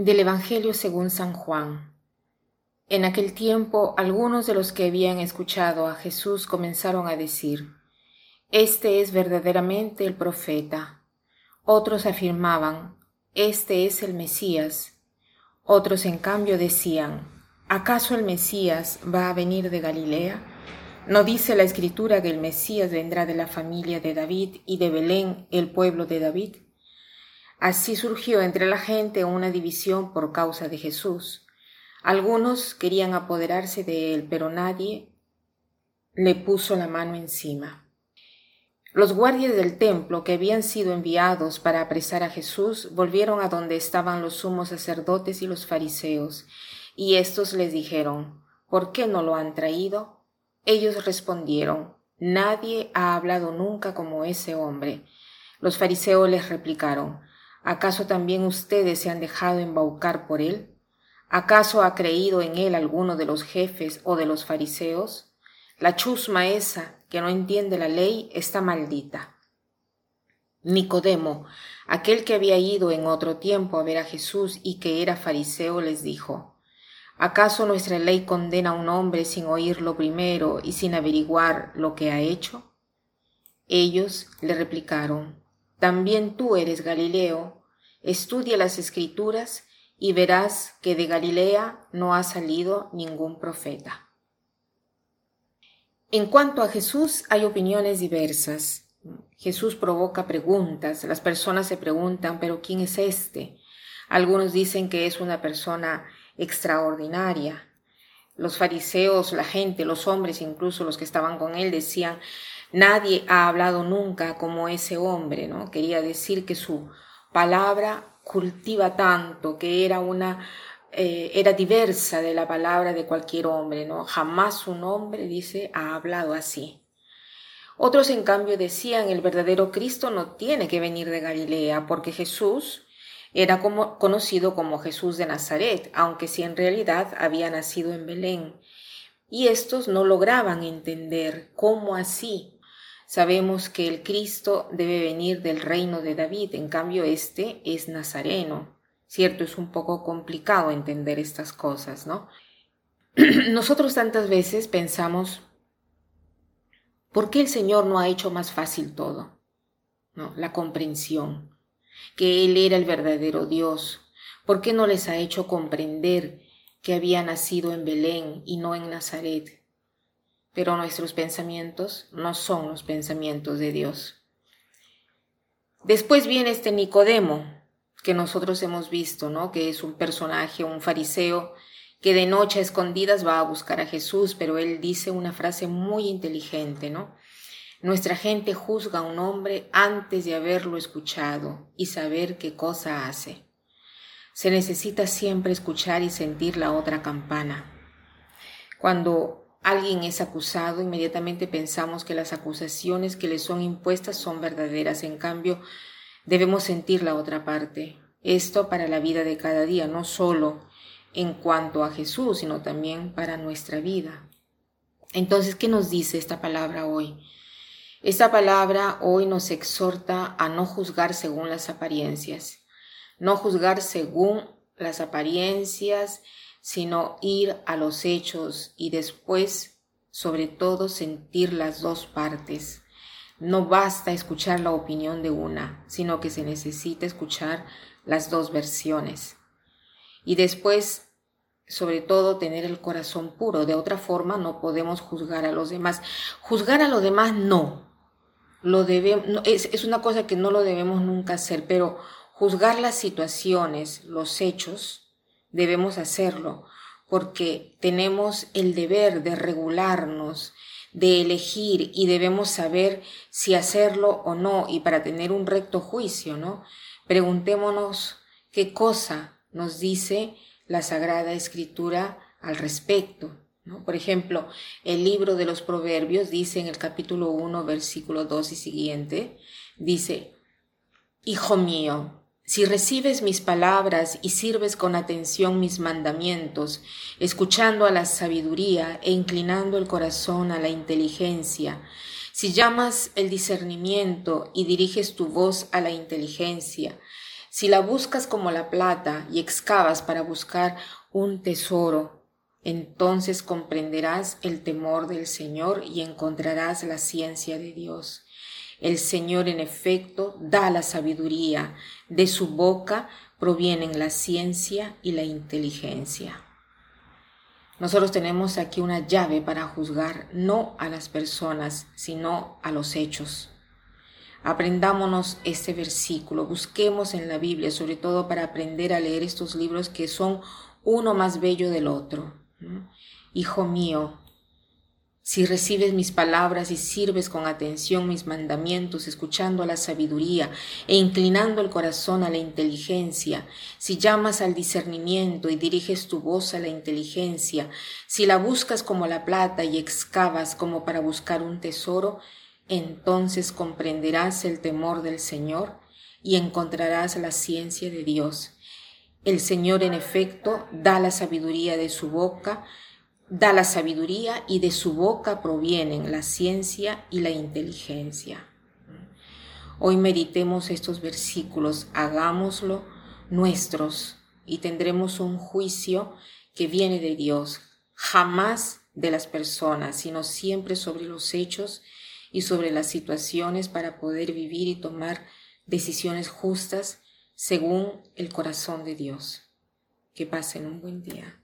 Del Evangelio según San Juan. En aquel tiempo algunos de los que habían escuchado a Jesús comenzaron a decir, Este es verdaderamente el profeta. Otros afirmaban, Este es el Mesías. Otros en cambio decían, ¿acaso el Mesías va a venir de Galilea? ¿No dice la escritura que el Mesías vendrá de la familia de David y de Belén, el pueblo de David? Así surgió entre la gente una división por causa de Jesús. Algunos querían apoderarse de él, pero nadie le puso la mano encima. Los guardias del templo que habían sido enviados para apresar a Jesús volvieron a donde estaban los sumos sacerdotes y los fariseos, y éstos les dijeron, ¿por qué no lo han traído? Ellos respondieron, Nadie ha hablado nunca como ese hombre. Los fariseos les replicaron, ¿Acaso también ustedes se han dejado embaucar por él? ¿Acaso ha creído en él alguno de los jefes o de los fariseos? La chusma esa, que no entiende la ley, está maldita. Nicodemo, aquel que había ido en otro tiempo a ver a Jesús y que era fariseo, les dijo, ¿acaso nuestra ley condena a un hombre sin oírlo primero y sin averiguar lo que ha hecho? Ellos le replicaron, también tú eres Galileo, Estudia las escrituras y verás que de Galilea no ha salido ningún profeta. En cuanto a Jesús hay opiniones diversas. Jesús provoca preguntas, las personas se preguntan, pero ¿quién es este? Algunos dicen que es una persona extraordinaria. Los fariseos, la gente, los hombres, incluso los que estaban con él, decían, nadie ha hablado nunca como ese hombre, ¿no? Quería decir que su palabra cultiva tanto, que era una eh, era diversa de la palabra de cualquier hombre, ¿no? Jamás un hombre, dice, ha hablado así. Otros, en cambio, decían, el verdadero Cristo no tiene que venir de Galilea, porque Jesús era como, conocido como Jesús de Nazaret, aunque si en realidad había nacido en Belén. Y estos no lograban entender cómo así Sabemos que el Cristo debe venir del reino de David, en cambio este es nazareno. Cierto, es un poco complicado entender estas cosas, ¿no? Nosotros tantas veces pensamos, ¿por qué el Señor no ha hecho más fácil todo? ¿No? La comprensión, que Él era el verdadero Dios. ¿Por qué no les ha hecho comprender que había nacido en Belén y no en Nazaret? Pero nuestros pensamientos no son los pensamientos de Dios. Después viene este Nicodemo, que nosotros hemos visto, ¿no? Que es un personaje, un fariseo, que de noche a escondidas va a buscar a Jesús, pero él dice una frase muy inteligente, ¿no? Nuestra gente juzga a un hombre antes de haberlo escuchado y saber qué cosa hace. Se necesita siempre escuchar y sentir la otra campana. Cuando alguien es acusado, inmediatamente pensamos que las acusaciones que le son impuestas son verdaderas. En cambio, debemos sentir la otra parte. Esto para la vida de cada día, no solo en cuanto a Jesús, sino también para nuestra vida. Entonces, ¿qué nos dice esta palabra hoy? Esta palabra hoy nos exhorta a no juzgar según las apariencias, no juzgar según las apariencias, sino ir a los hechos y después, sobre todo, sentir las dos partes. No basta escuchar la opinión de una, sino que se necesita escuchar las dos versiones. Y después, sobre todo, tener el corazón puro. De otra forma, no podemos juzgar a los demás. Juzgar a los demás no. Lo debemos, es, es una cosa que no lo debemos nunca hacer, pero juzgar las situaciones, los hechos, debemos hacerlo, porque tenemos el deber de regularnos, de elegir y debemos saber si hacerlo o no y para tener un recto juicio, ¿no? Preguntémonos qué cosa nos dice la Sagrada Escritura al respecto. ¿no? Por ejemplo, el libro de los Proverbios dice en el capítulo 1, versículo 2 y siguiente, dice, Hijo mío, si recibes mis palabras y sirves con atención mis mandamientos, escuchando a la sabiduría e inclinando el corazón a la inteligencia, si llamas el discernimiento y diriges tu voz a la inteligencia, Si la buscas como la plata y excavas para buscar un tesoro, entonces comprenderás el temor del Señor y encontrarás la ciencia de Dios. El Señor en efecto da la sabiduría, de su boca provienen la ciencia y la inteligencia. Nosotros tenemos aquí una llave para juzgar no a las personas, sino a los hechos. Aprendámonos este versículo, busquemos en la Biblia, sobre todo para aprender a leer estos libros que son uno más bello del otro. Hijo mío, si recibes mis palabras y sirves con atención mis mandamientos, escuchando a la sabiduría e inclinando el corazón a la inteligencia, si llamas al discernimiento y diriges tu voz a la inteligencia, si la buscas como la plata y excavas como para buscar un tesoro, entonces comprenderás el temor del Señor y encontrarás la ciencia de Dios. El Señor en efecto da la sabiduría de su boca, da la sabiduría y de su boca provienen la ciencia y la inteligencia. Hoy meditemos estos versículos, hagámoslo nuestros y tendremos un juicio que viene de Dios, jamás de las personas, sino siempre sobre los hechos y sobre las situaciones para poder vivir y tomar decisiones justas según el corazón de Dios. Que pasen un buen día.